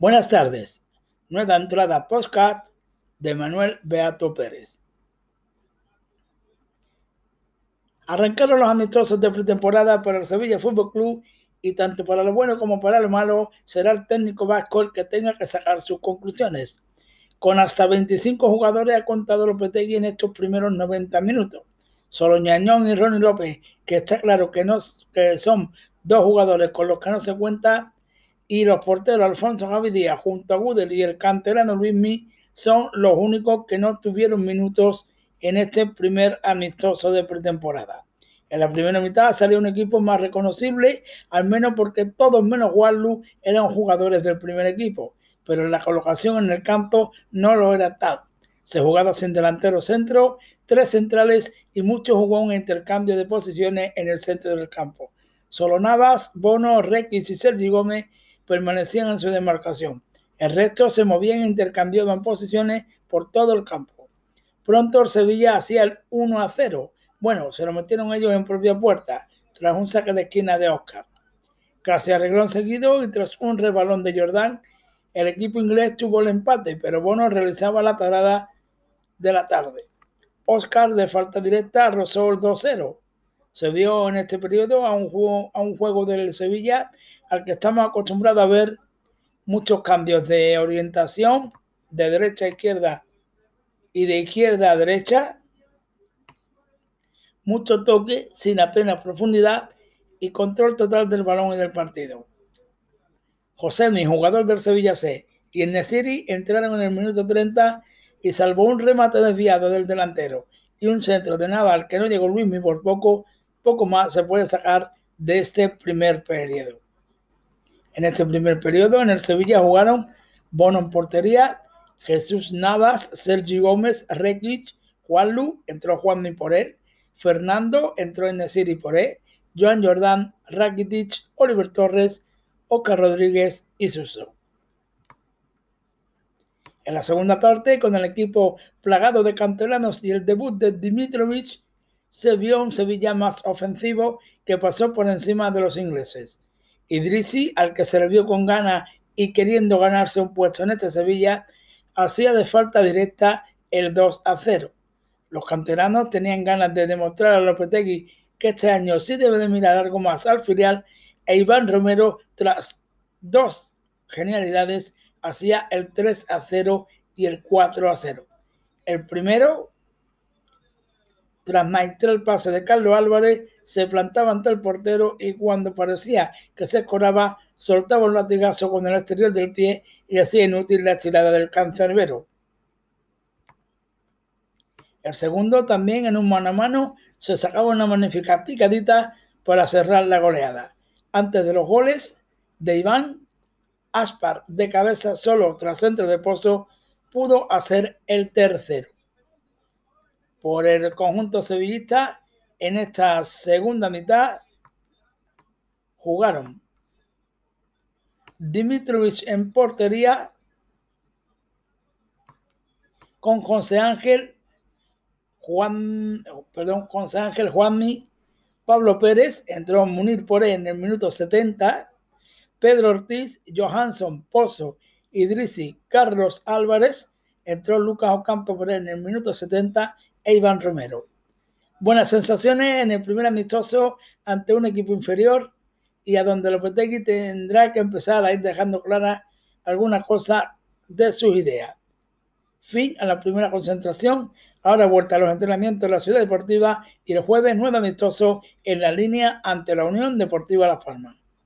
Buenas tardes. Nueva entrada postcard de Manuel Beato Pérez. Arrancaron los amistosos de pretemporada para el Sevilla Fútbol Club y tanto para lo bueno como para lo malo será el técnico vasco el que tenga que sacar sus conclusiones. Con hasta 25 jugadores ha contado Lopetegui en estos primeros 90 minutos. Solo Ñañón y Ronnie López, que está claro que, no, que son dos jugadores con los que no se cuenta, y los porteros Alfonso Javi junto a Gudel y el canterano Luismi son los únicos que no tuvieron minutos en este primer amistoso de pretemporada. En la primera mitad salió un equipo más reconocible, al menos porque todos menos Wallu eran jugadores del primer equipo, pero la colocación en el campo no lo era tal. Se jugaba sin delantero centro, tres centrales y mucho jugó un intercambio de posiciones en el centro del campo. Solo Navas, Bono, Requis y Sergi Gómez permanecían en su demarcación. El resto se movían e intercambiaban posiciones por todo el campo. Pronto el Sevilla hacía el 1 a 0. Bueno, se lo metieron ellos en propia puerta, tras un saque de esquina de Oscar. Casi arregló seguido y tras un rebalón de Jordán, el equipo inglés tuvo el empate, pero Bono realizaba la parada de la tarde. Oscar, de falta directa, rozó el 2-0 se vio en este periodo a un juego, a un juego del Sevilla al que estamos acostumbrados a ver muchos cambios de orientación de derecha a izquierda y de izquierda a derecha, mucho toque sin apenas profundidad y control total del balón y del partido. José, mi jugador del Sevilla C, y el Nesiri entraron en el minuto 30 y salvó un remate desviado del delantero y un centro de Naval que no llegó Luismi por poco, poco más se puede sacar de este primer periodo. En este primer periodo en el Sevilla jugaron Bono en portería, Jesús Navas, Sergi Gómez, Rekic, Juanlu, entró Juan por él, Fernando, entró en Nesiri por él, Joan Jordán, Rakitic, Oliver Torres, Oca Rodríguez y Suso. En la segunda parte, con el equipo plagado de canteranos y el debut de Dimitrovic, se vio un Sevilla más ofensivo que pasó por encima de los ingleses. Idrisi, al que se le vio con ganas y queriendo ganarse un puesto en este Sevilla, hacía de falta directa el 2 a 0. Los canteranos tenían ganas de demostrar a Lopetegui que este año sí debe de mirar algo más al filial e Iván Romero, tras dos genialidades, hacía el 3 a 0 y el 4 a 0. El primero tras maestrar el pase de Carlos Álvarez, se plantaba ante el portero y cuando parecía que se escoraba, soltaba un latigazo con el exterior del pie y hacía inútil la estirada del cancerbero. El segundo, también en un mano a mano, se sacaba una magnífica picadita para cerrar la goleada. Antes de los goles de Iván, Aspar de cabeza solo tras centro de pozo pudo hacer el tercero por el conjunto sevillista en esta segunda mitad jugaron Dimitrovich en portería con José Ángel Juan, perdón, José Ángel Juanmi, Pablo Pérez, entró Munir por en el minuto 70, Pedro Ortiz, Johansson, Pozo, Idrisi, Carlos Álvarez, entró Lucas Ocampo por en el minuto 70 e Iván Romero. Buenas sensaciones en el primer amistoso ante un equipo inferior y a donde Lopetegui tendrá que empezar a ir dejando claras algunas cosas de sus ideas. Fin a la primera concentración, ahora vuelta a los entrenamientos de la ciudad deportiva y el jueves nuevo amistoso en la línea ante la Unión Deportiva Las Palmas.